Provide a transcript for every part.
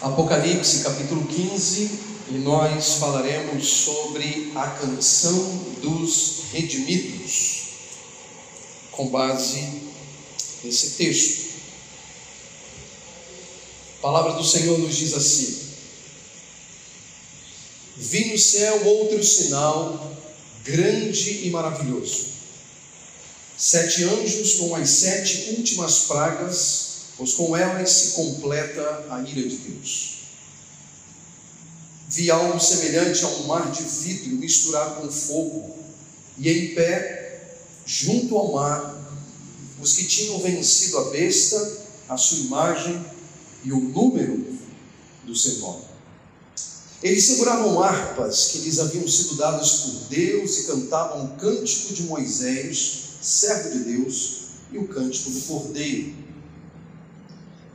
Apocalipse capítulo 15 e nós falaremos sobre a canção dos redimidos, com base nesse texto. A palavra do Senhor nos diz assim: Vi no céu outro sinal grande e maravilhoso. Sete anjos com as sete últimas pragas pois com elas se completa a ira de Deus. Vi algo semelhante a um mar de vidro misturado com fogo, e em pé, junto ao mar, os que tinham vencido a besta, a sua imagem e o número do seu nome. Eles seguravam harpas que lhes haviam sido dadas por Deus e cantavam o cântico de Moisés, servo de Deus, e o cântico do Cordeiro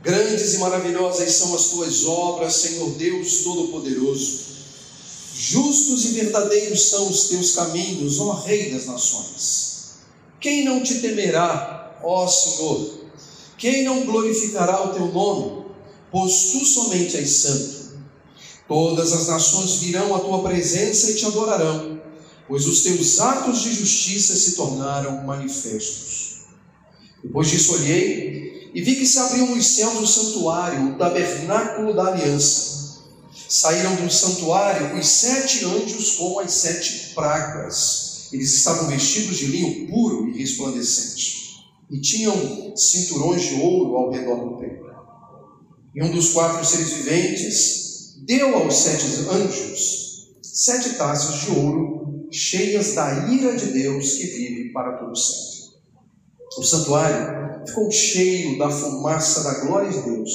Grandes e maravilhosas são as tuas obras, Senhor Deus Todo-Poderoso. Justos e verdadeiros são os teus caminhos, ó Rei das Nações. Quem não te temerá, ó Senhor? Quem não glorificará o teu nome? Pois tu somente és santo. Todas as nações virão à tua presença e te adorarão, pois os teus atos de justiça se tornaram manifestos. Depois disso olhei e vi que se abriam os céus o santuário, o tabernáculo da aliança. Saíram do santuário os sete anjos com as sete pragas. Eles estavam vestidos de linho puro e resplandecente, e tinham cinturões de ouro ao redor do peito. E um dos quatro seres viventes deu aos sete anjos sete taças de ouro cheias da ira de Deus que vive para todo sempre. O santuário ficou cheio da fumaça da glória de Deus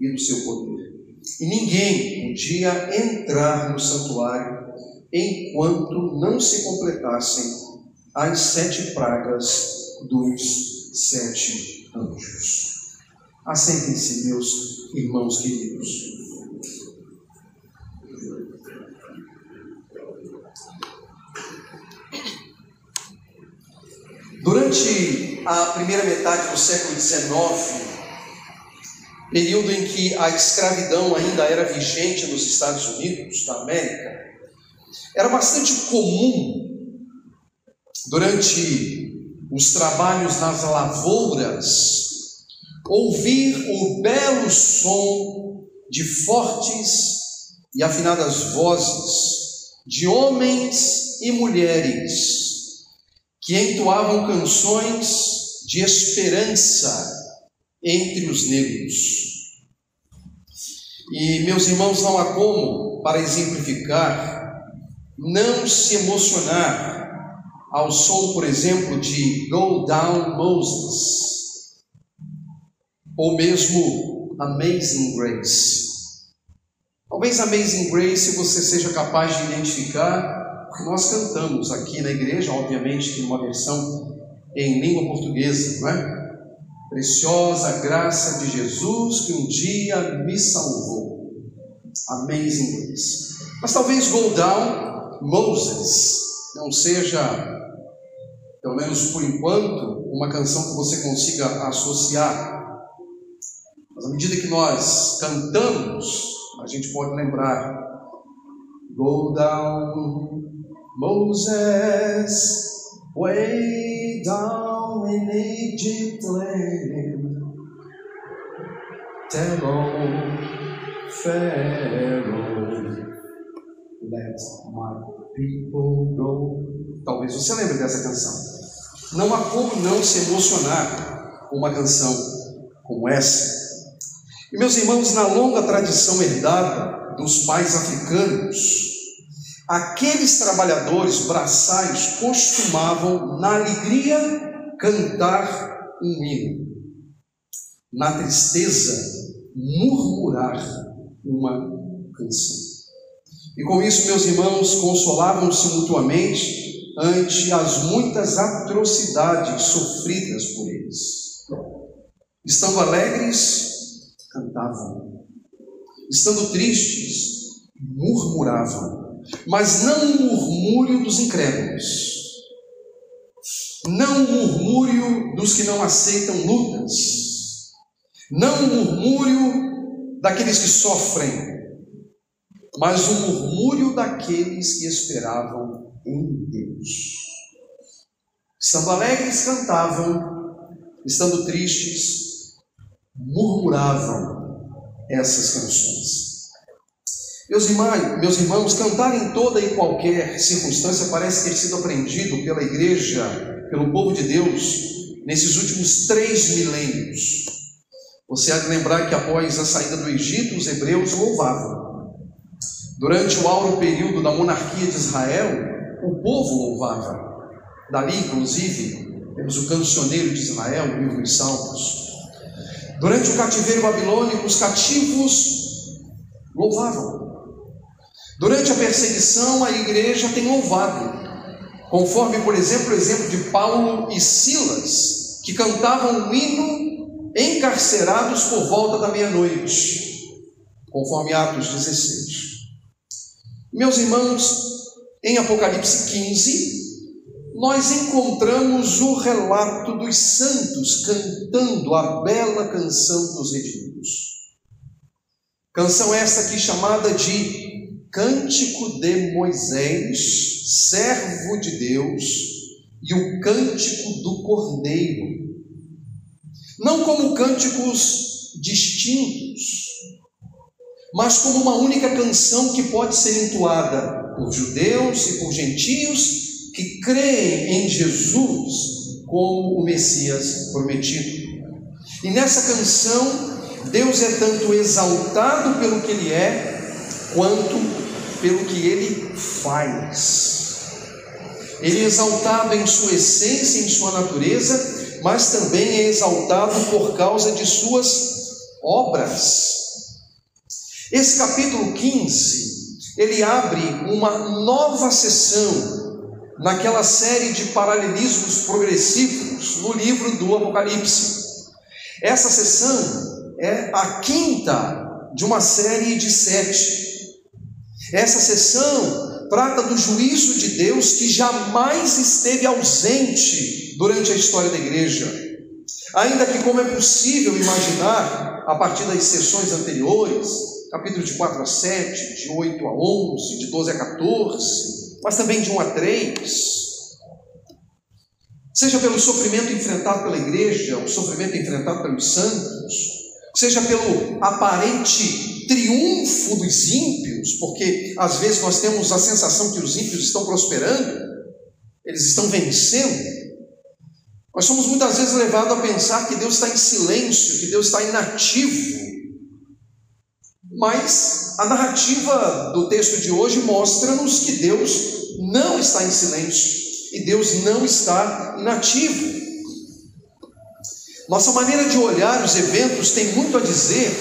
e do seu poder. E ninguém podia entrar no santuário enquanto não se completassem as sete pragas dos sete anjos. Assentem-se, meus irmãos queridos. Durante a primeira metade do século XIX, período em que a escravidão ainda era vigente nos Estados Unidos da América, era bastante comum durante os trabalhos nas lavouras ouvir o belo som de fortes e afinadas vozes de homens e mulheres que entoavam canções de esperança entre os negros. E, meus irmãos, não há como, para exemplificar, não se emocionar ao som, por exemplo, de Go Down Moses, ou mesmo Amazing Grace. Talvez Amazing Grace você seja capaz de identificar nós cantamos aqui na igreja, obviamente que numa versão em língua portuguesa, não é? Preciosa graça de Jesus que um dia me salvou. Amazing grace. Mas talvez Go Down Moses não seja, pelo menos por enquanto, uma canção que você consiga associar. Mas à medida que nós cantamos, a gente pode lembrar Go down Moses, way down in Egypt land, tell old Pharaoh, let my people go. Talvez você lembre dessa canção. Não há como não se emocionar com uma canção como essa. E meus irmãos, na longa tradição herdada dos pais africanos, Aqueles trabalhadores braçais costumavam, na alegria, cantar um hino, na tristeza, murmurar uma canção. E com isso, meus irmãos, consolavam-se mutuamente ante as muitas atrocidades sofridas por eles. Estando alegres, cantavam. Estando tristes, murmuravam mas não o murmúrio dos incrédulos, não o murmúrio dos que não aceitam lutas, não o murmúrio daqueles que sofrem, mas o murmúrio daqueles que esperavam em Deus. Estando alegres, cantavam, estando tristes, murmuravam essas canções. Meus irmãos, meus irmãos, cantar em toda e qualquer circunstância parece ter sido aprendido pela igreja, pelo povo de Deus, nesses últimos três milênios. Você há de lembrar que após a saída do Egito, os hebreus louvavam. Durante o auro período da monarquia de Israel, o povo louvava. Dali, inclusive, temos o cancioneiro de Israel, o livro dos Salmos. Durante o cativeiro babilônico, os cativos louvavam. Durante a perseguição, a igreja tem louvado, conforme, por exemplo, o exemplo de Paulo e Silas, que cantavam um hino encarcerados por volta da meia-noite, conforme Atos 16. Meus irmãos, em Apocalipse 15, nós encontramos o relato dos santos cantando a bela canção dos redimidos. Canção esta aqui chamada de Cântico de Moisés, servo de Deus, e o Cântico do Cordeiro. Não como cânticos distintos, mas como uma única canção que pode ser entoada por judeus e por gentios que creem em Jesus como o Messias prometido. E nessa canção, Deus é tanto exaltado pelo que Ele é, quanto pelo que ele faz. Ele é exaltado em sua essência, em sua natureza, mas também é exaltado por causa de suas obras. Esse capítulo 15, ele abre uma nova sessão naquela série de paralelismos progressivos no livro do Apocalipse. Essa sessão é a quinta de uma série de sete. Essa sessão trata do juízo de Deus que jamais esteve ausente durante a história da igreja. Ainda que, como é possível imaginar, a partir das sessões anteriores, capítulo de 4 a 7, de 8 a 11, de 12 a 14, mas também de 1 a 3, seja pelo sofrimento enfrentado pela igreja, o sofrimento enfrentado pelos santos, seja pelo aparente triunfo dos ímpios, porque às vezes nós temos a sensação que os ímpios estão prosperando, eles estão vencendo. Nós somos muitas vezes levados a pensar que Deus está em silêncio, que Deus está inativo. Mas a narrativa do texto de hoje mostra-nos que Deus não está em silêncio e Deus não está inativo. Nossa maneira de olhar os eventos tem muito a dizer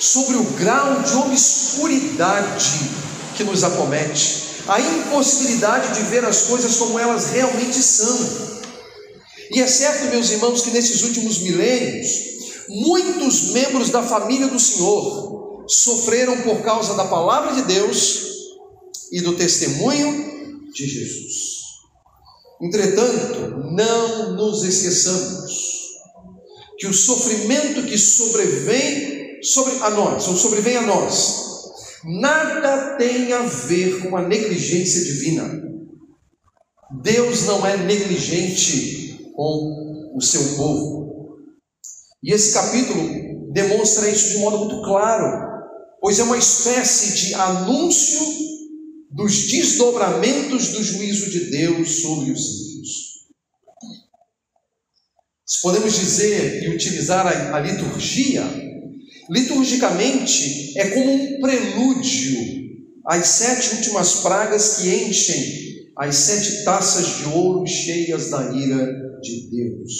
sobre o grau de obscuridade que nos acomete, a impossibilidade de ver as coisas como elas realmente são. E é certo, meus irmãos, que nesses últimos milênios, muitos membros da família do Senhor sofreram por causa da palavra de Deus e do testemunho de Jesus. Entretanto, não nos esqueçamos que o sofrimento que sobrevém sobre a nós, ou sobrevém a nós, nada tem a ver com a negligência divina. Deus não é negligente com o seu povo. E esse capítulo demonstra isso de modo muito claro, pois é uma espécie de anúncio dos desdobramentos do juízo de Deus sobre os ímpios. Podemos dizer e utilizar a, a liturgia liturgicamente é como um prelúdio às sete últimas pragas que enchem as sete taças de ouro cheias da ira de Deus.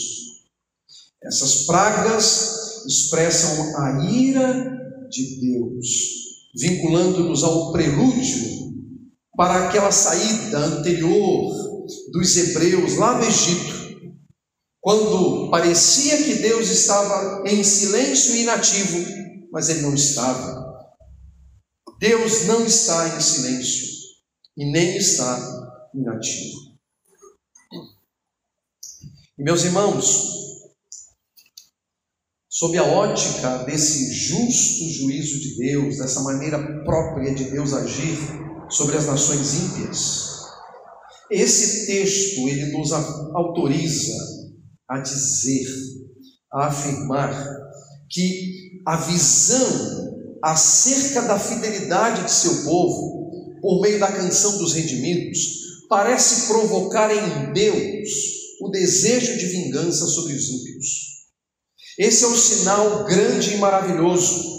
Essas pragas expressam a ira de Deus, vinculando-nos ao prelúdio para aquela saída anterior dos hebreus lá do Egito, quando parecia que Deus estava em silêncio e inativo, mas ele não estava. Deus não está em silêncio e nem está inativo. Meus irmãos, sob a ótica desse justo juízo de Deus, dessa maneira própria de Deus agir sobre as nações ímpias. Esse texto ele nos autoriza a dizer, a afirmar que a visão acerca da fidelidade de seu povo, por meio da canção dos redimidos, parece provocar em Deus o desejo de vingança sobre os ímpios. Esse é um sinal grande e maravilhoso.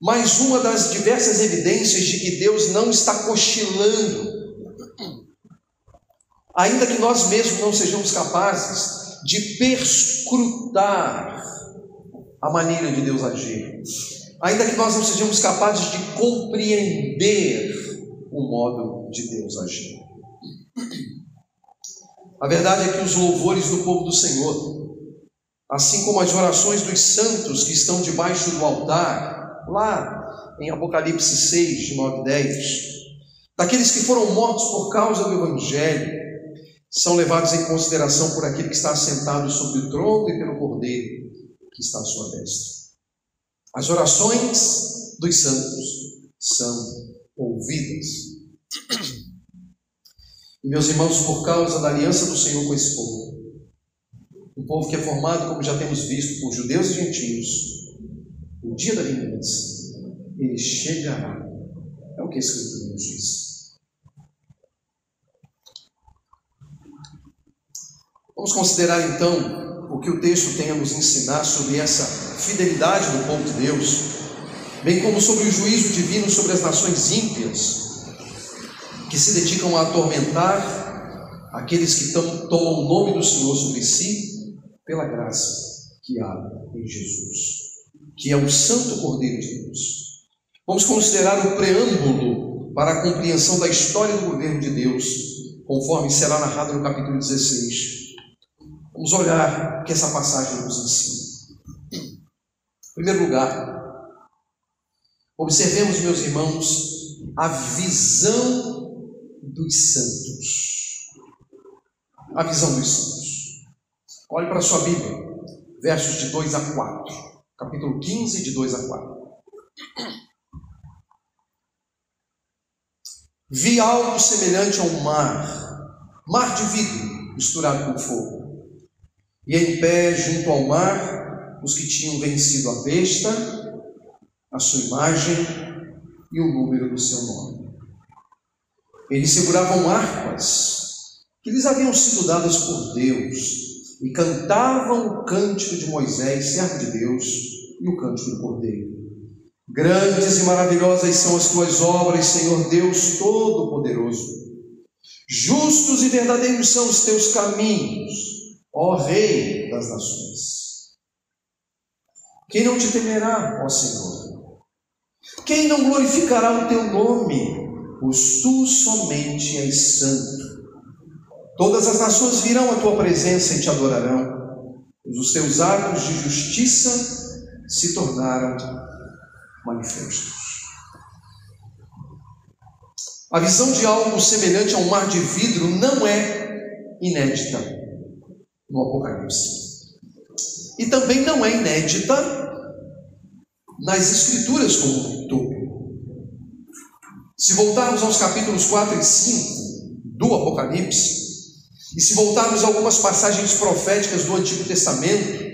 Mais uma das diversas evidências de que Deus não está cochilando. Ainda que nós mesmos não sejamos capazes de perscrutar a maneira de Deus agir. Ainda que nós não sejamos capazes de compreender o modo de Deus agir. A verdade é que os louvores do povo do Senhor assim como as orações dos santos que estão debaixo do altar, lá em Apocalipse 6, de 9 e 10, daqueles que foram mortos por causa do Evangelho, são levados em consideração por aquele que está assentado sobre o trono e pelo Cordeiro que está à sua destra. As orações dos santos são ouvidas. E meus irmãos, por causa da aliança do Senhor com esse povo, um povo que é formado, como já temos visto, por judeus e gentios, o dia da vingança, ele chegará. É o que a Escritura nos diz. Vamos considerar então o que o texto tem a nos ensinar sobre essa fidelidade do povo de Deus, bem como sobre o juízo divino sobre as nações ímpias, que se dedicam a atormentar aqueles que tomam o nome do Senhor sobre si pela graça que há em Jesus, que é o Santo Cordeiro de Deus. Vamos considerar o preâmbulo para a compreensão da história do governo de Deus, conforme será narrado no capítulo 16. Vamos olhar o que essa passagem nos ensina. Em primeiro lugar, observemos, meus irmãos, a visão dos santos. A visão dos santos. Olhe para a sua Bíblia, versos de 2 a 4. Capítulo 15, de 2 a 4. Vi algo semelhante a um mar, mar de vidro misturado com fogo. E em pé junto ao mar, os que tinham vencido a besta, a sua imagem e o número do seu nome. Eles seguravam harpas que lhes haviam sido dadas por Deus e cantavam o cântico de Moisés, servo de Deus, e o cântico do Cordeiro. Grandes e maravilhosas são as tuas obras, Senhor Deus Todo-Poderoso. Justos e verdadeiros são os teus caminhos, ó Rei das nações. Quem não te temerá, ó Senhor? Quem não glorificará o teu nome? Pois tu somente és santo. Todas as nações virão à tua presença e te adorarão, pois os teus atos de justiça se tornaram manifestos. A visão de algo semelhante a um mar de vidro não é inédita no Apocalipse. E também não é inédita nas Escrituras como um todo. Se voltarmos aos capítulos 4 e 5 do Apocalipse, e se voltarmos a algumas passagens proféticas do Antigo Testamento,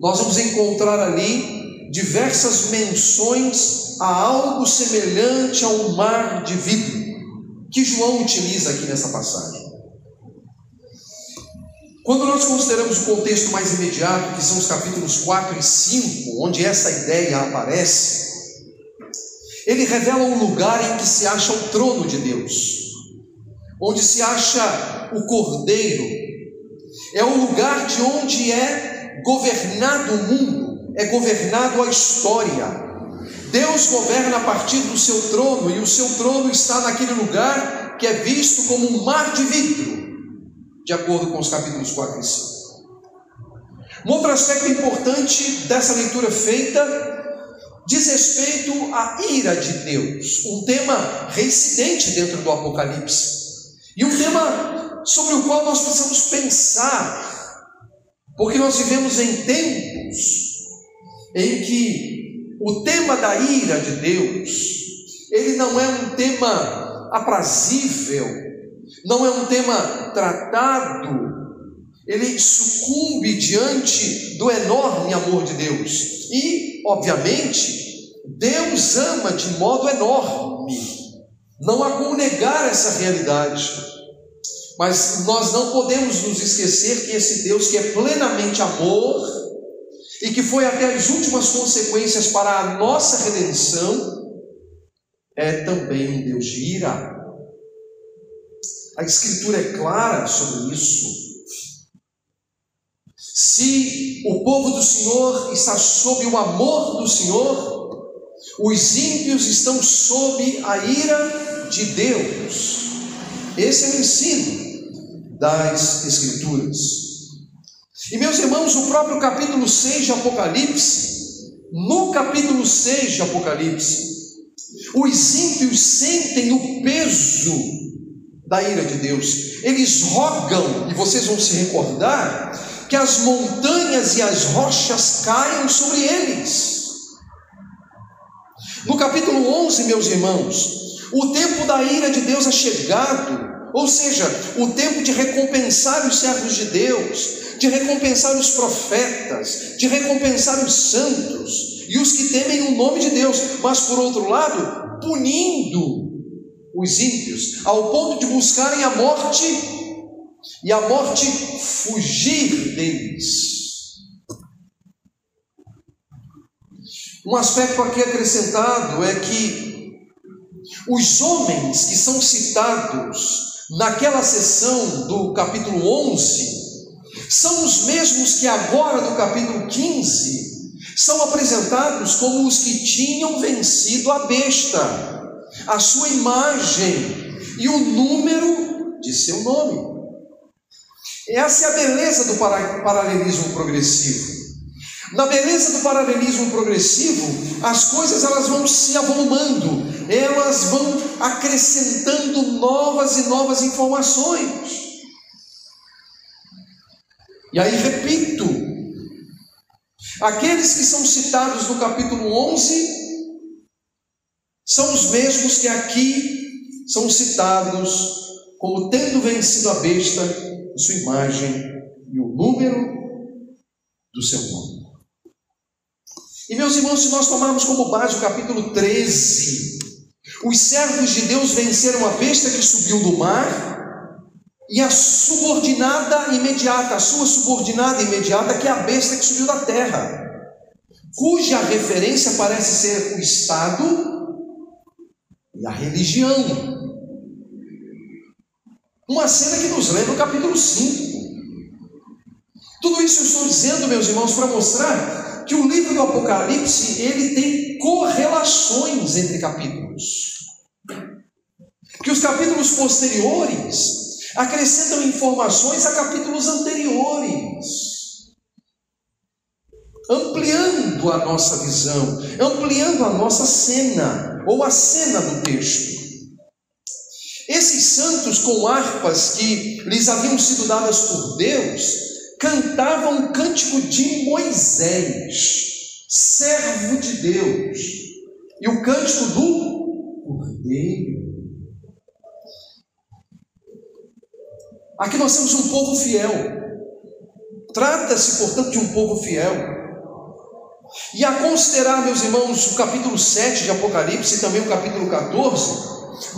nós vamos encontrar ali diversas menções a algo semelhante a um mar de vidro, que João utiliza aqui nessa passagem. Quando nós consideramos o contexto mais imediato, que são os capítulos 4 e 5, onde essa ideia aparece, ele revela um lugar em que se acha o trono de Deus onde se acha o cordeiro, é o lugar de onde é governado o mundo, é governado a história. Deus governa a partir do seu trono e o seu trono está naquele lugar que é visto como um mar de vidro, de acordo com os capítulos 4 e 5. Um outro aspecto importante dessa leitura feita diz respeito à ira de Deus, um tema reincidente dentro do Apocalipse. E um tema sobre o qual nós precisamos pensar, porque nós vivemos em tempos em que o tema da ira de Deus, ele não é um tema aprazível, não é um tema tratado, ele sucumbe diante do enorme amor de Deus. E, obviamente, Deus ama de modo enorme. Não há como negar essa realidade. Mas nós não podemos nos esquecer que esse Deus que é plenamente amor e que foi até as últimas consequências para a nossa redenção, é também um Deus de ira. A Escritura é clara sobre isso. Se o povo do Senhor está sob o amor do Senhor, os ímpios estão sob a ira de Deus. Esse é o ensino das Escrituras. E meus irmãos, o próprio capítulo 6 de Apocalipse, no capítulo 6 de Apocalipse, os ímpios sentem o peso da ira de Deus. Eles rogam, e vocês vão se recordar, que as montanhas e as rochas caiam sobre eles. No capítulo 11, meus irmãos, o tempo da ira de Deus é chegado, ou seja, o tempo de recompensar os servos de Deus, de recompensar os profetas, de recompensar os santos e os que temem o nome de Deus, mas por outro lado, punindo os ímpios, ao ponto de buscarem a morte e a morte fugir deles. Um aspecto aqui acrescentado é que os homens que são citados naquela sessão do capítulo 11 são os mesmos que agora do capítulo 15 são apresentados como os que tinham vencido a besta, a sua imagem e o número de seu nome. Essa é a beleza do paralelismo progressivo. Na beleza do paralelismo progressivo, as coisas elas vão se avolumando, elas vão acrescentando novas e novas informações. E aí repito, aqueles que são citados no capítulo 11 são os mesmos que aqui são citados como tendo vencido a besta, sua imagem e o número do seu nome. E meus irmãos, se nós tomarmos como base o capítulo 13, os servos de Deus venceram a besta que subiu do mar e a subordinada imediata, a sua subordinada imediata, que é a besta que subiu da terra, cuja referência parece ser o Estado e a religião. Uma cena que nos lembra o capítulo 5. Tudo isso eu estou dizendo, meus irmãos, para mostrar que o livro do Apocalipse ele tem correlações entre capítulos. Que os capítulos posteriores acrescentam informações a capítulos anteriores. Ampliando a nossa visão, ampliando a nossa cena, ou a cena do texto. Esses santos com harpas que lhes haviam sido dadas por Deus, cantavam um cântico de Moisés, servo de Deus, e o cântico do Cordeiro. Aqui nós temos um povo fiel. Trata-se, portanto, de um povo fiel. E a considerar, meus irmãos, o capítulo 7 de Apocalipse e também o capítulo 14,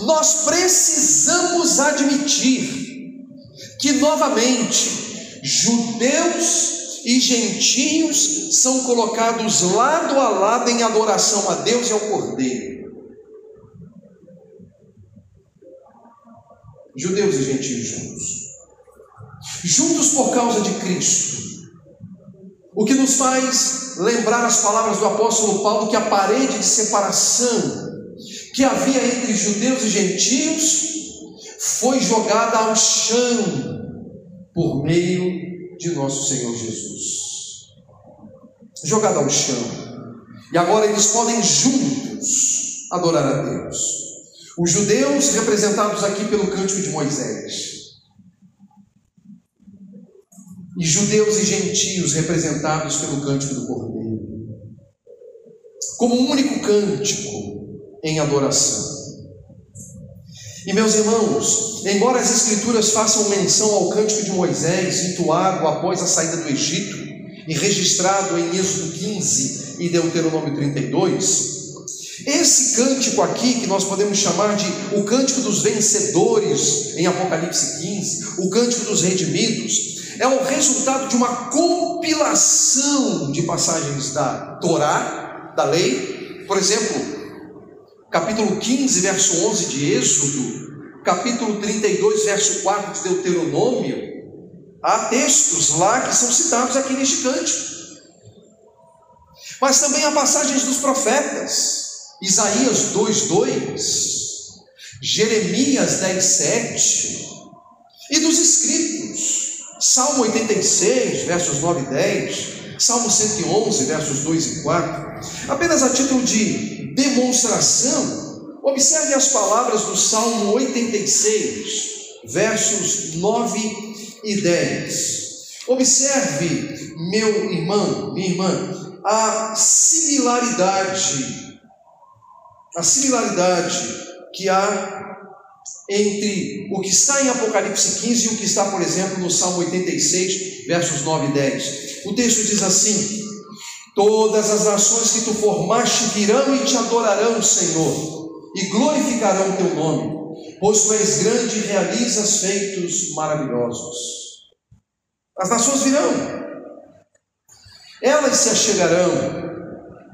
nós precisamos admitir que novamente judeus e gentios são colocados lado a lado em adoração a Deus e ao Cordeiro. Judeus e gentios juntos. Juntos por causa de Cristo. O que nos faz lembrar as palavras do apóstolo Paulo que a parede de separação que havia entre judeus e gentios foi jogada ao chão por meio de nosso Senhor Jesus. Jogado ao chão. E agora eles podem juntos adorar a Deus. Os judeus, representados aqui pelo cântico de Moisés. E judeus e gentios, representados pelo cântico do Cordeiro. como um único cântico em adoração. E meus irmãos, embora as Escrituras façam menção ao cântico de Moisés, entoado após a saída do Egito, e registrado em Êxodo 15 e Deuteronômio 32, esse cântico aqui, que nós podemos chamar de o cântico dos vencedores, em Apocalipse 15, o cântico dos redimidos, é o resultado de uma compilação de passagens da Torá, da lei, por exemplo, capítulo 15, verso 11 de Êxodo, capítulo 32, verso 4 de Deuteronômio, há textos lá que são citados aqui neste cântico. Mas também há passagens dos profetas, Isaías 2:2, Jeremias 10:7 e dos escritos, Salmo 86, versos 9 e 10, Salmo 111, versos 2 e 4. Apenas a título de demonstração, observe as palavras do Salmo 86, versos 9 e 10. Observe, meu irmão, minha irmã, a similaridade, a similaridade que há entre o que está em Apocalipse 15 e o que está, por exemplo, no Salmo 86, versos 9 e 10. O texto diz assim: Todas as nações que tu formaste virão e te adorarão, Senhor, e glorificarão o teu nome, pois tu és grande e realizas feitos maravilhosos. As nações virão, elas se achegarão.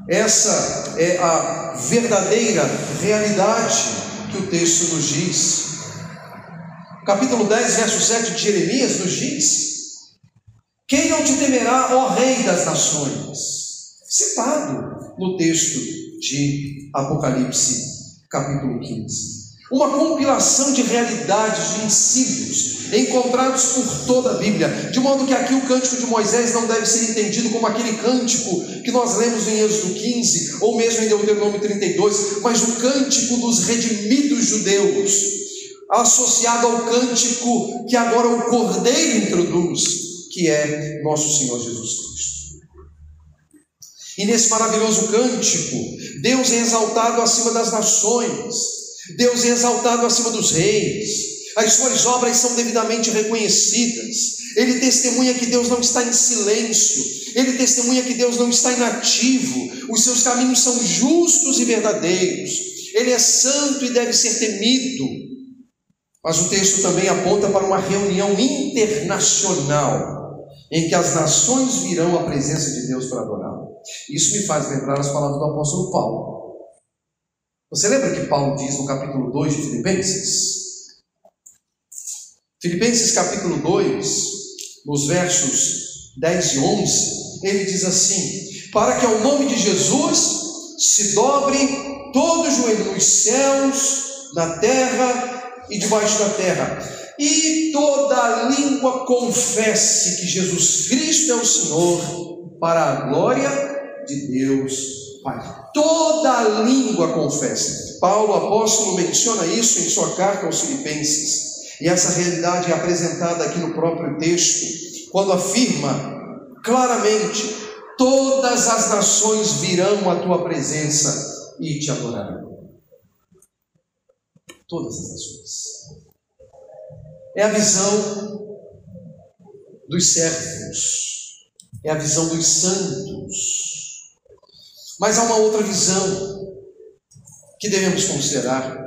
Essa é a verdadeira realidade que o texto nos diz. Capítulo 10, verso 7 de Jeremias nos diz: Quem não te temerá, ó Rei das nações? citado no texto de Apocalipse, capítulo 15. Uma compilação de realidades, de ensinos encontrados por toda a Bíblia, de modo que aqui o cântico de Moisés não deve ser entendido como aquele cântico que nós lemos em Êxodo 15, ou mesmo em Deuteronômio 32, mas o cântico dos redimidos judeus, associado ao cântico que agora o Cordeiro introduz, que é nosso Senhor Jesus Cristo. E nesse maravilhoso cântico, Deus é exaltado acima das nações, Deus é exaltado acima dos reis, as suas obras são devidamente reconhecidas. Ele testemunha que Deus não está em silêncio, ele testemunha que Deus não está inativo, os seus caminhos são justos e verdadeiros, ele é santo e deve ser temido. Mas o texto também aponta para uma reunião internacional em que as nações virão à presença de Deus para adorá-lo. Isso me faz lembrar as palavras do apóstolo Paulo. Você lembra que Paulo diz no capítulo 2 de Filipenses? Filipenses capítulo 2, nos versos 10 e 11, ele diz assim: Para que ao nome de Jesus se dobre todo o joelho nos céus, na terra e debaixo da terra, e toda língua confesse que Jesus Cristo é o Senhor, para a glória de Deus Pai. Toda língua confesse. Paulo, apóstolo, menciona isso em sua carta aos Filipenses. E essa realidade é apresentada aqui no próprio texto, quando afirma claramente: todas as nações virão à tua presença e te adorarão. Todas as nações é a visão dos servos, é a visão dos santos. Mas há uma outra visão que devemos considerar,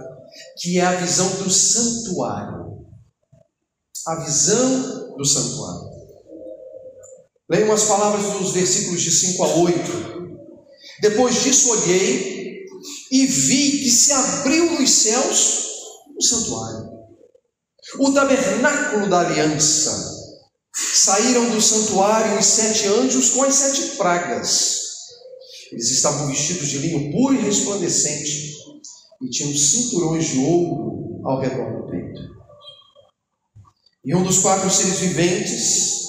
que é a visão do santuário. A visão do santuário. Leiam as palavras dos versículos de 5 a 8. Depois disso olhei e vi que se abriu nos céus o santuário o tabernáculo da aliança. Saíram do santuário os sete anjos com as sete pragas. Eles estavam vestidos de linho puro e resplandecente e tinham cinturões de ouro ao redor do peito. E um dos quatro seres viventes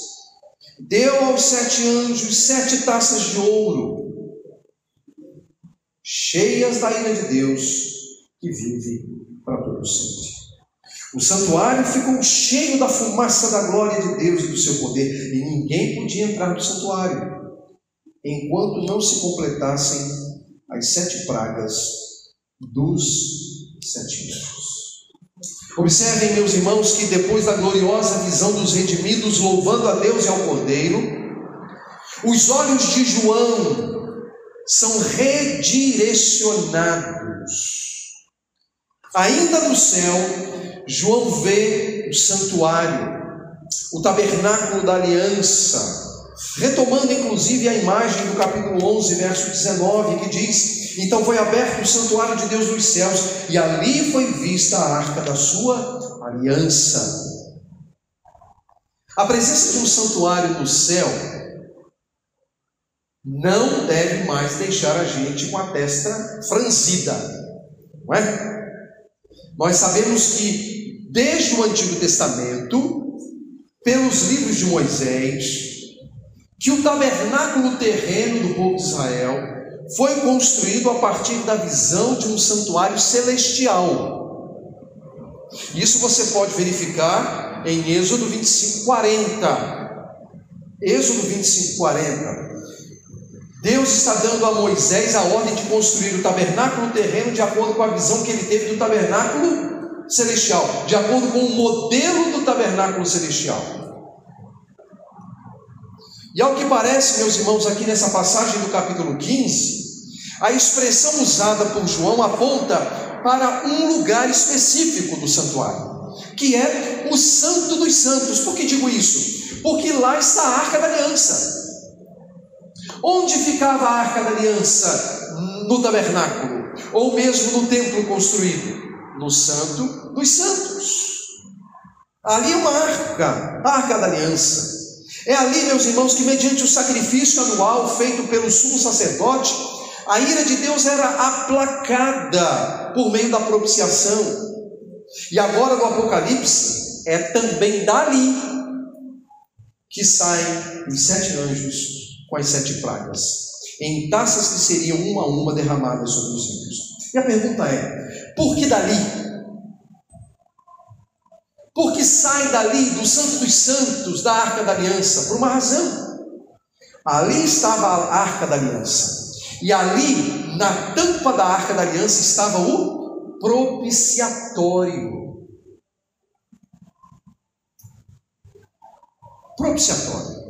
deu aos sete anjos sete taças de ouro, cheias da ira de Deus, que vive para todo sempre. O santuário ficou cheio da fumaça da glória de Deus e do seu poder, e ninguém podia entrar no santuário enquanto não se completassem as sete pragas dos sete anos. Observem, meus irmãos, que depois da gloriosa visão dos redimidos louvando a Deus e ao Cordeiro, os olhos de João são redirecionados. Ainda no céu, João vê o santuário, o tabernáculo da aliança, retomando inclusive a imagem do capítulo 11, verso 19, que diz: Então foi aberto o santuário de Deus nos céus, e ali foi vista a arca da sua aliança. A presença de um santuário no céu não deve mais deixar a gente com a testa franzida, não é? Nós sabemos que desde o Antigo Testamento, pelos livros de Moisés, que o tabernáculo terreno do povo de Israel foi construído a partir da visão de um santuário celestial. Isso você pode verificar em Êxodo 25, 40. Êxodo 25, 40. Deus está dando a Moisés a ordem de construir o tabernáculo terreno de acordo com a visão que ele teve do tabernáculo celestial, de acordo com o modelo do tabernáculo celestial. E ao que parece, meus irmãos, aqui nessa passagem do capítulo 15, a expressão usada por João aponta para um lugar específico do santuário, que é o Santo dos Santos. Por que digo isso? Porque lá está a Arca da Aliança. Onde ficava a Arca da Aliança? No tabernáculo, ou mesmo no templo construído? No Santo dos Santos. Ali é uma arca, a Arca da Aliança. É ali, meus irmãos, que mediante o sacrifício anual feito pelo sumo sacerdote, a ira de Deus era aplacada por meio da propiciação. E agora no Apocalipse, é também dali que saem os sete anjos com as sete pragas, em taças que seriam uma a uma derramadas sobre os ímpios. E a pergunta é: por que dali? porque sai dali do Santo dos Santos, da Arca da Aliança, por uma razão. Ali estava a Arca da Aliança, e ali, na tampa da Arca da Aliança, estava o propiciatório. Propiciatório.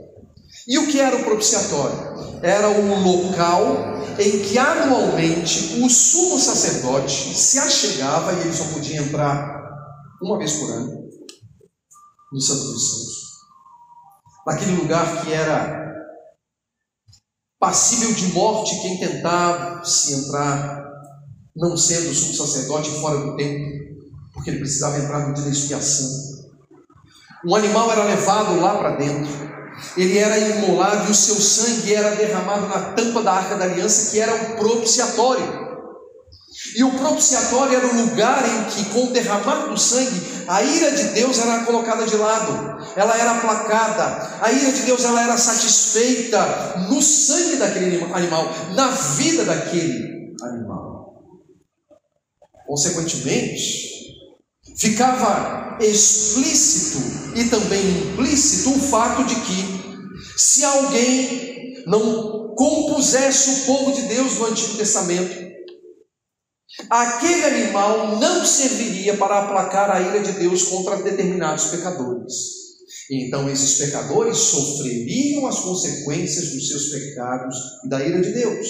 E o que era o propiciatório? Era um local em que anualmente o sumo sacerdote se achegava e ele só podia entrar uma vez por ano no Santo dos Santos. Naquele lugar que era passível de morte quem tentava se entrar, não sendo sumo sacerdote fora do templo, porque ele precisava entrar no dia da expiação. Um animal era levado lá para dentro, ele era imolado e o seu sangue era derramado na tampa da arca da aliança, que era o propiciatório. E o propiciatório era o lugar em que, com o derramar do sangue, a ira de Deus era colocada de lado, ela era aplacada, a ira de Deus ela era satisfeita no sangue daquele animal, na vida daquele animal. Consequentemente, ficava explícito e também implícito o fato de que, se alguém não compusesse o povo de Deus no Antigo Testamento, Aquele animal não serviria para aplacar a ira de Deus contra determinados pecadores. Então esses pecadores sofreriam as consequências dos seus pecados e da ira de Deus.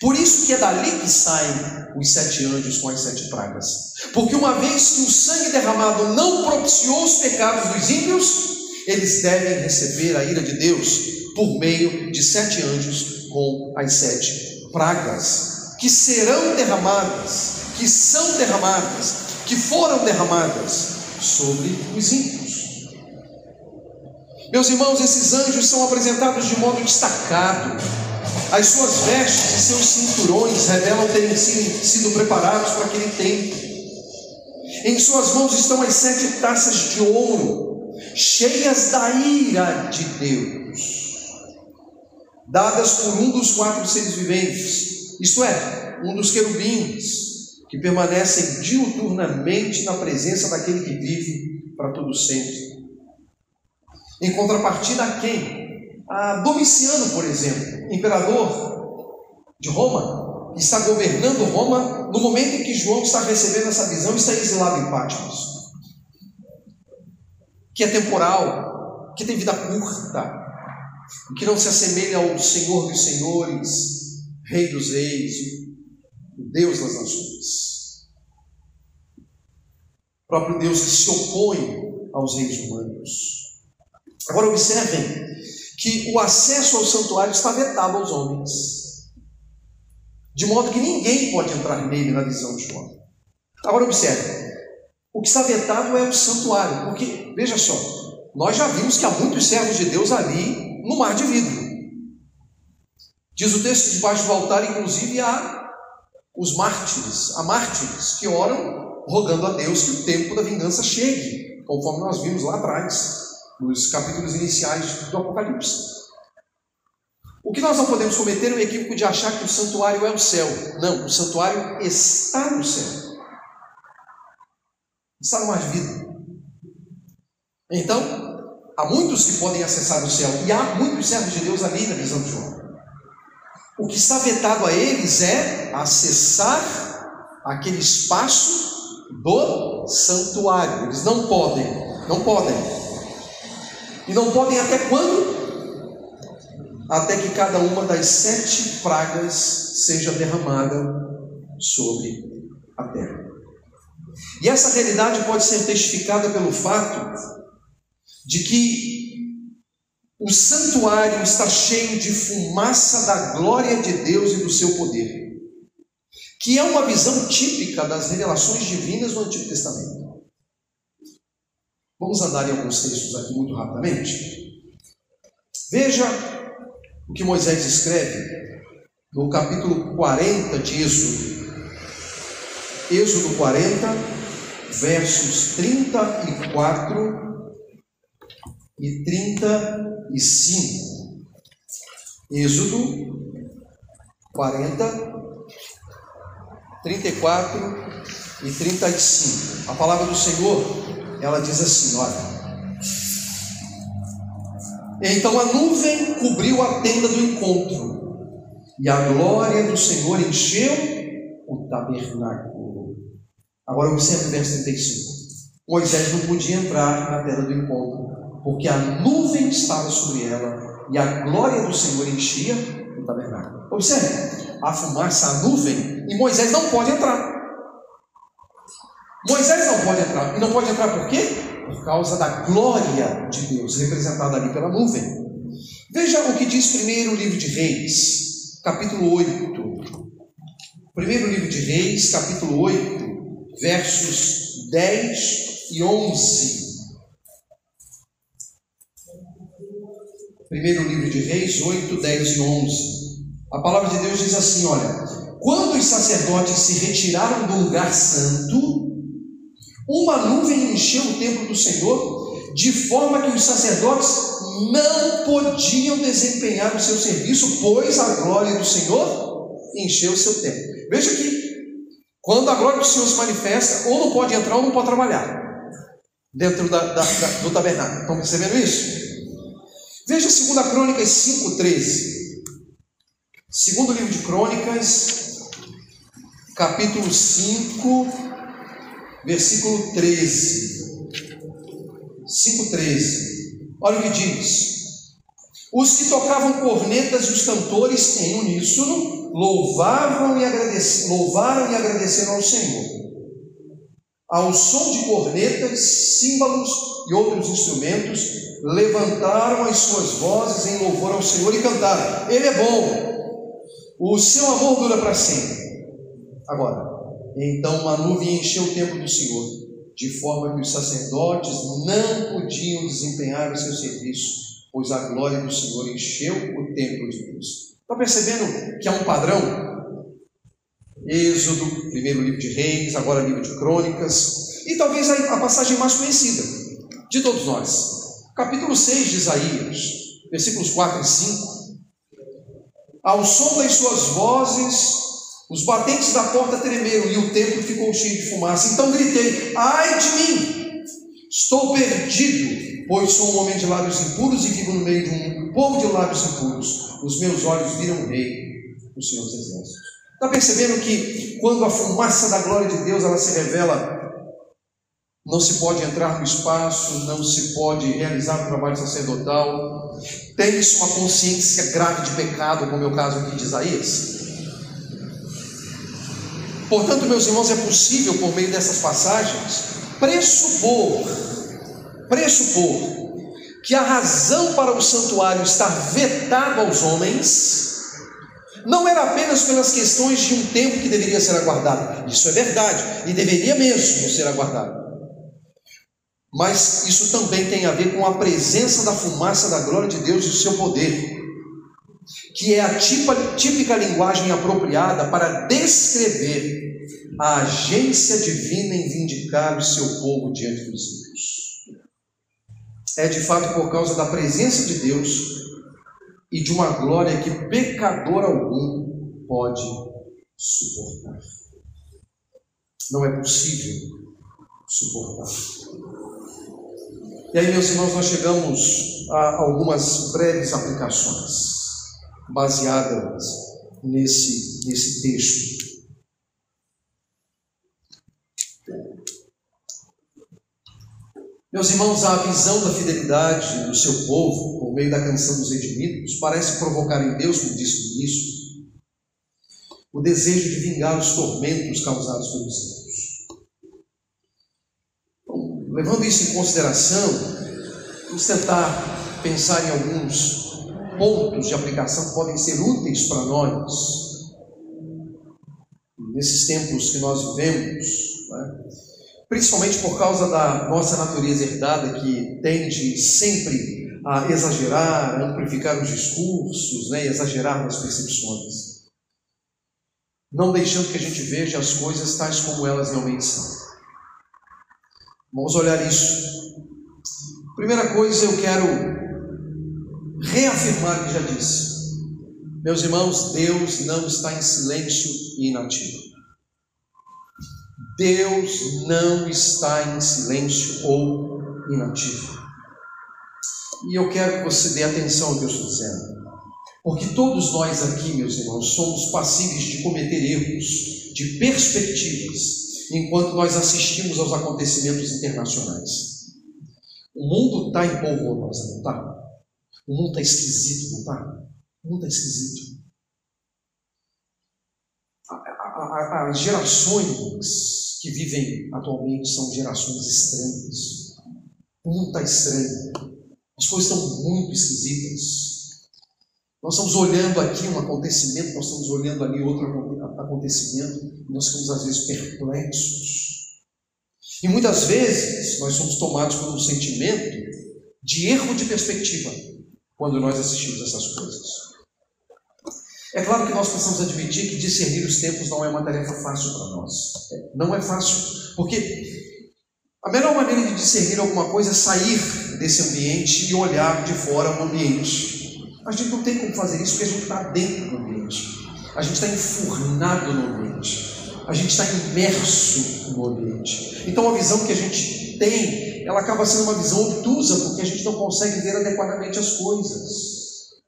Por isso que é dali que saem os sete anjos com as sete pragas. Porque uma vez que o sangue derramado não propiciou os pecados dos ímpios, eles devem receber a ira de Deus por meio de sete anjos com as sete pragas que serão derramadas, que são derramadas, que foram derramadas sobre os ímpios. Meus irmãos, esses anjos são apresentados de modo destacado. As suas vestes e seus cinturões revelam terem sido preparados para aquele tempo. Em suas mãos estão as sete taças de ouro, cheias da ira de Deus, dadas por um dos quatro seres viventes isto é, um dos querubins que permanecem diuturnamente na presença daquele que vive para todo sempre. Em contrapartida a quem? A Domiciano, por exemplo, imperador, de Roma, está governando Roma, no momento em que João está recebendo essa visão, está exilado em Patmos. Que é temporal, que tem vida curta, que não se assemelha ao Senhor dos Senhores, Rei dos Reis, Deus das nações. O próprio Deus que se opõe aos reis humanos. Agora observem que o acesso ao santuário está vetado aos homens, de modo que ninguém pode entrar nele na visão de João. Agora observe, o que está vetado é o santuário, porque, veja só, nós já vimos que há muitos servos de Deus ali no mar de vidro. Diz o texto debaixo do altar, inclusive, há os mártires, há mártires que oram rogando a Deus que o tempo da vingança chegue, conforme nós vimos lá atrás nos capítulos iniciais do Apocalipse. O que nós não podemos cometer é o equívoco de achar que o santuário é o céu. Não, o santuário está no céu. Está no mar de vida. Então, há muitos que podem acessar o céu, e há muitos servos de Deus ali na visão de João. O que está vetado a eles é acessar aquele espaço do santuário. Eles não podem, não podem. E não podem até quando? Até que cada uma das sete pragas seja derramada sobre a terra. E essa realidade pode ser testificada pelo fato de que o santuário está cheio de fumaça da glória de Deus e do seu poder, que é uma visão típica das revelações divinas no Antigo Testamento. Vamos andar em alguns textos aqui muito rapidamente. Veja o que Moisés escreve no capítulo 40 de Êxodo. Êxodo 40, versos 34 e 35. Êxodo 40, 34 e 35. A palavra do Senhor ela diz assim: olha. Então a nuvem cobriu a tenda do encontro, e a glória do Senhor encheu o tabernáculo. Agora observe o verso 35. Moisés não podia entrar na tenda do encontro, porque a nuvem estava sobre ela, e a glória do Senhor enchia o tabernáculo. Observe, a fumaça, a nuvem, e Moisés não pode entrar. Moisés não pode entrar. E não pode entrar por quê? Por causa da glória de Deus, representada ali pela nuvem. Veja o que diz primeiro o livro de Reis, capítulo 8. Primeiro livro de Reis, capítulo 8, versos 10 e 11. Primeiro livro de Reis, 8, 10 e 11. A palavra de Deus diz assim: olha, quando os sacerdotes se retiraram do lugar santo, uma nuvem encheu o templo do Senhor, de forma que os sacerdotes não podiam desempenhar o seu serviço, pois a glória do Senhor encheu o seu templo. Veja que, quando a glória do Senhor se manifesta, ou não pode entrar ou não pode trabalhar dentro da, da, da, do tabernáculo. Estão percebendo isso? Veja 2 Crônicas 5,13. Segundo livro de Crônicas, capítulo 5, versículo 13. 5,13. Olha o que diz. Os que tocavam cornetas e os cantores em uníssono louvavam e louvaram e agradeceram ao Senhor. Ao som de cornetas, símbolos e outros instrumentos, levantaram as suas vozes em louvor ao Senhor e cantaram: Ele é bom, o seu amor dura para sempre. Agora, então uma nuvem encheu o templo do Senhor, de forma que os sacerdotes não podiam desempenhar o seu serviço, pois a glória do Senhor encheu o templo de Deus. Está percebendo que há um padrão? Êxodo, primeiro livro de Reis, agora livro de Crônicas, e talvez a passagem mais conhecida de todos nós, capítulo 6 de Isaías, versículos 4 e 5. Ao som das suas vozes, os batentes da porta tremeram e o templo ficou cheio de fumaça. Então gritei: Ai de mim! Estou perdido, pois sou um homem de lábios impuros e vivo no meio de um povo de lábios impuros. Os meus olhos viram o rei, do Senhor dos Exércitos. Está percebendo que quando a fumaça da glória de Deus ela se revela, não se pode entrar no espaço, não se pode realizar o trabalho sacerdotal. Tem-se uma consciência grave de pecado, como é o caso aqui de Isaías. Portanto, meus irmãos, é possível, por meio dessas passagens, pressupor, pressupor, que a razão para o santuário estar vetado aos homens não era apenas pelas questões de um tempo que deveria ser aguardado, isso é verdade, e deveria mesmo ser aguardado. Mas isso também tem a ver com a presença da fumaça da glória de Deus e do seu poder, que é a típica, típica linguagem apropriada para descrever a agência divina em vindicar o seu povo diante dos ímpios. É de fato por causa da presença de Deus e de uma glória que pecador algum pode suportar. Não é possível suportar. E aí, meus irmãos, nós chegamos a algumas breves aplicações baseadas nesse, nesse texto. Meus irmãos, a visão da fidelidade do seu povo, por meio da canção dos redimidos, parece provocar em Deus, como disse no início, o desejo de vingar os tormentos causados pelos ímpios. Então, levando isso em consideração, vamos tentar pensar em alguns pontos de aplicação que podem ser úteis para nós, nesses tempos que nós vivemos. Né? principalmente por causa da nossa natureza herdada, que tende sempre a exagerar, a amplificar os discursos, né, exagerar nas percepções, não deixando que a gente veja as coisas tais como elas realmente são. Vamos olhar isso. Primeira coisa, eu quero reafirmar o que já disse. Meus irmãos, Deus não está em silêncio e inativo. Deus não está em silêncio ou inativo. E eu quero que você dê atenção ao que eu estou dizendo. Porque todos nós aqui, meus irmãos, somos passíveis de cometer erros, de perspectivas, enquanto nós assistimos aos acontecimentos internacionais. O mundo está em polvorosa, não está? O mundo está esquisito, não está? O mundo está esquisito. As gerações que vivem atualmente são gerações estranhas. O mundo está estranho. As coisas estão muito esquisitas. Nós estamos olhando aqui um acontecimento, nós estamos olhando ali outro acontecimento, e nós ficamos às vezes perplexos. E muitas vezes nós somos tomados por um sentimento de erro de perspectiva quando nós assistimos essas coisas. É claro que nós precisamos admitir que discernir os tempos não é uma tarefa fácil para nós. Não é fácil, porque a melhor maneira de discernir alguma coisa é sair desse ambiente e olhar de fora o ambiente. A gente não tem como fazer isso porque a gente está dentro do ambiente. A gente está enfurnado no ambiente. A gente está imerso no ambiente. Então a visão que a gente tem, ela acaba sendo uma visão obtusa, porque a gente não consegue ver adequadamente as coisas.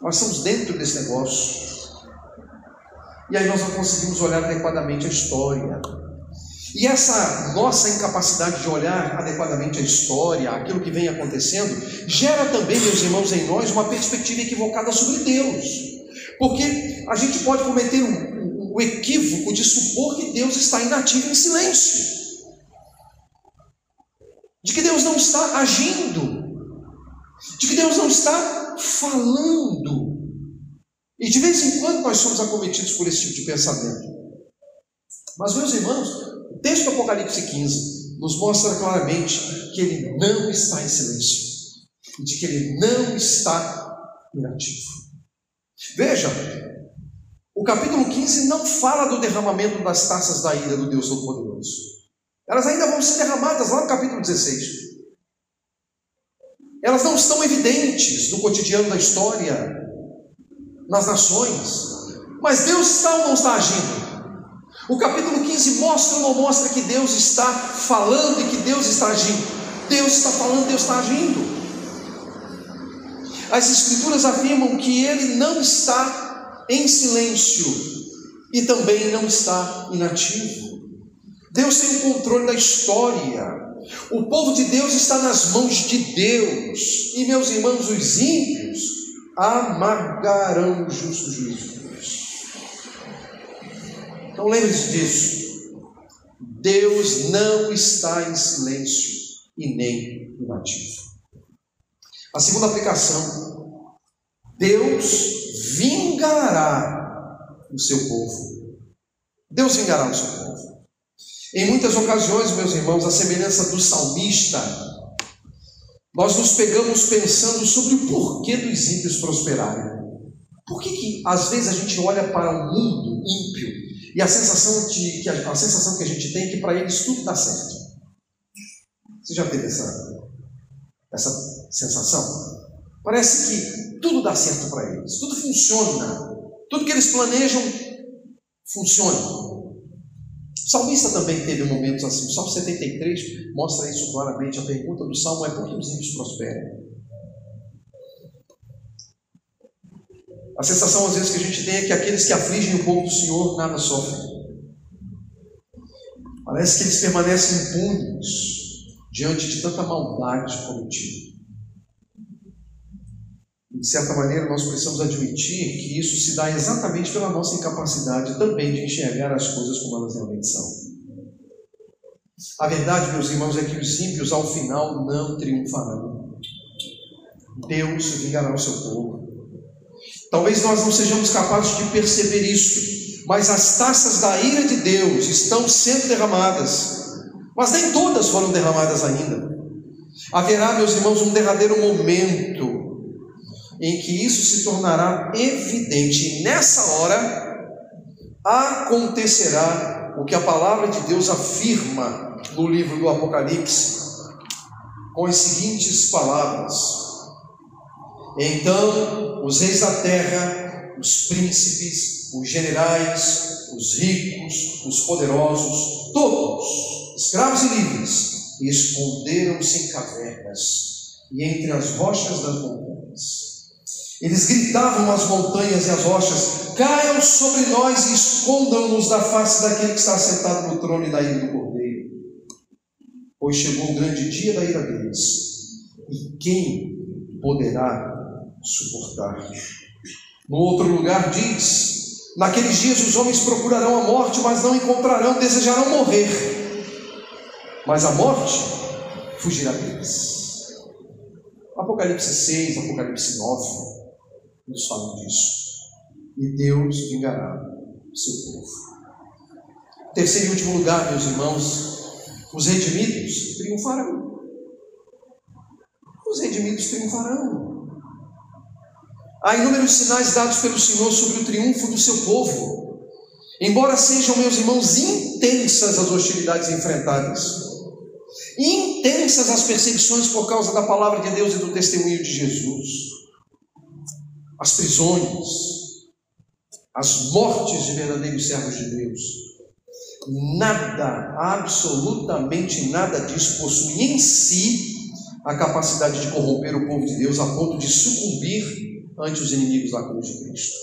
Nós estamos dentro desse negócio. E aí nós não conseguimos olhar adequadamente a história. E essa nossa incapacidade de olhar adequadamente a história, aquilo que vem acontecendo, gera também, meus irmãos, em nós uma perspectiva equivocada sobre Deus. Porque a gente pode cometer o um equívoco de supor que Deus está inativo em silêncio, de que Deus não está agindo, de que Deus não está falando. E de vez em quando nós somos acometidos por esse tipo de pensamento. Mas, meus irmãos, o texto do Apocalipse 15 nos mostra claramente que ele não está em silêncio, e de que ele não está inativo. Veja, o capítulo 15 não fala do derramamento das taças da ira do Deus Todo-Poderoso. Elas ainda vão ser derramadas lá no capítulo 16. Elas não estão evidentes no cotidiano da história, nas nações. Mas Deus está ou não está agindo? O capítulo 15 mostra ou não mostra que Deus está falando e que Deus está agindo? Deus está falando, Deus está agindo. As Escrituras afirmam que Ele não está em silêncio e também não está inativo. Deus tem o controle da história. O povo de Deus está nas mãos de Deus. E meus irmãos, os ímpios amargarão o justo juízo de Deus. Então lembre-se disso. Deus não está em silêncio e nem inativo. A segunda aplicação: Deus vingará o seu povo. Deus vingará o seu povo. Em muitas ocasiões, meus irmãos, a semelhança do salmista, nós nos pegamos pensando sobre o porquê dos ímpios prosperarem. Por que, que às vezes a gente olha para o mundo ímpio e a sensação, de, que a, a sensação que a gente tem é que para eles tudo dá certo? Você já teve essa, essa sensação? Parece que tudo dá certo para eles, tudo funciona, tudo que eles planejam funciona. O salmista também teve momentos assim. O Salmo 73 mostra isso claramente. A pergunta do salmo é: por que os ímpios prosperam? A sensação às vezes que a gente tem é que aqueles que afligem o povo do Senhor nada sofrem. Parece que eles permanecem impunes diante de tanta maldade cometida. De certa maneira, nós precisamos admitir que isso se dá exatamente pela nossa incapacidade também de enxergar as coisas como elas realmente são. A verdade, meus irmãos, é que os ímpios ao final não triunfarão. Deus vingará o seu povo. Talvez nós não sejamos capazes de perceber isso, mas as taças da ira de Deus estão sendo derramadas. Mas nem todas foram derramadas ainda. Haverá, meus irmãos, um derradeiro momento em que isso se tornará evidente, e nessa hora acontecerá o que a palavra de Deus afirma no livro do Apocalipse, com as seguintes palavras: Então os reis da terra, os príncipes, os generais, os ricos, os poderosos, todos escravos e livres, esconderam-se em cavernas e entre as rochas das montanhas. Eles gritavam às montanhas e às rochas: Caiam sobre nós e escondam-nos da face daquele que está sentado no trono e da ira do Cordeiro. Pois chegou o grande dia da ira deles, e quem poderá suportar? No outro lugar diz: Naqueles dias os homens procurarão a morte, mas não encontrarão, desejarão morrer mas a morte fugirá deles. Apocalipse 6, Apocalipse 9 nos falam disso. E Deus vingará seu povo. Terceiro e último lugar, meus irmãos, os redimidos triunfarão. Os redimidos triunfarão. Há inúmeros sinais dados pelo Senhor sobre o triunfo do seu povo. Embora sejam, meus irmãos, intensas as hostilidades enfrentadas, intensas as perseguições por causa da palavra de Deus e do testemunho de Jesus, as prisões, as mortes de verdadeiros servos de Deus. Nada, absolutamente nada disso possui em si a capacidade de corromper o povo de Deus a ponto de sucumbir ante os inimigos da cruz de Cristo.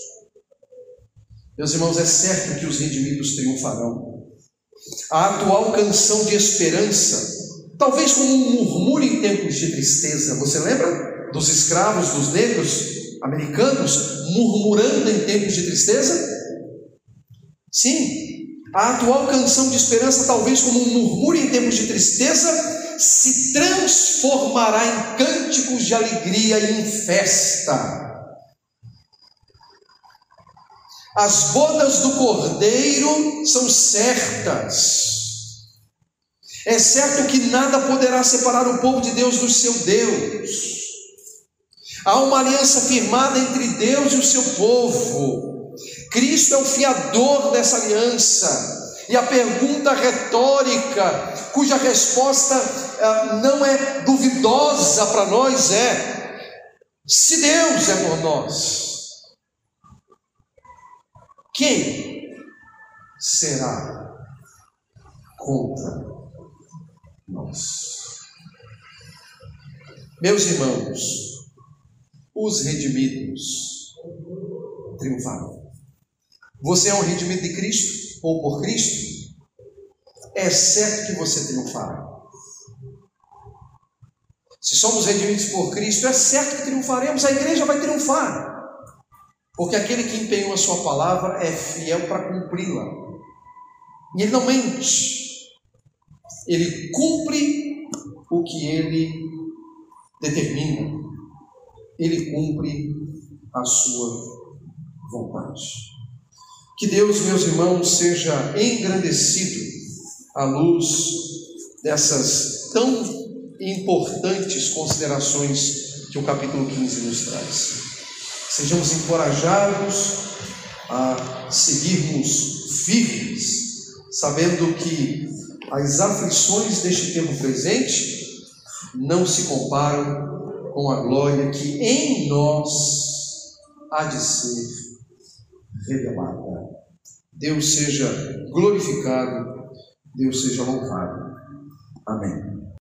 Meus irmãos, é certo que os redimidos triunfarão. A atual canção de esperança Talvez como um murmúrio em tempos de tristeza. Você lembra dos escravos, dos negros americanos murmurando em tempos de tristeza? Sim. A atual canção de esperança, talvez como um murmúrio em tempos de tristeza, se transformará em cânticos de alegria e em festa. As bodas do cordeiro são certas. É certo que nada poderá separar o povo de Deus do seu Deus. Há uma aliança firmada entre Deus e o seu povo. Cristo é o fiador dessa aliança. E a pergunta retórica, cuja resposta eh, não é duvidosa para nós, é: se Deus é por nós, quem será contra nós. Meus irmãos, os redimidos triunfarão. Você é um redimido de Cristo ou por Cristo? É certo que você triunfará. Se somos redimidos por Cristo, é certo que triunfaremos, a igreja vai triunfar. Porque aquele que empenhou a sua palavra é fiel para cumpri-la. E ele não mente. Ele cumpre o que ele determina. Ele cumpre a sua vontade. Que Deus, meus irmãos, seja engrandecido à luz dessas tão importantes considerações que o capítulo 15 nos traz. Sejamos encorajados a seguirmos firmes, sabendo que as aflições deste tempo presente não se comparam com a glória que em nós há de ser revelada. Deus seja glorificado, Deus seja louvado. Amém.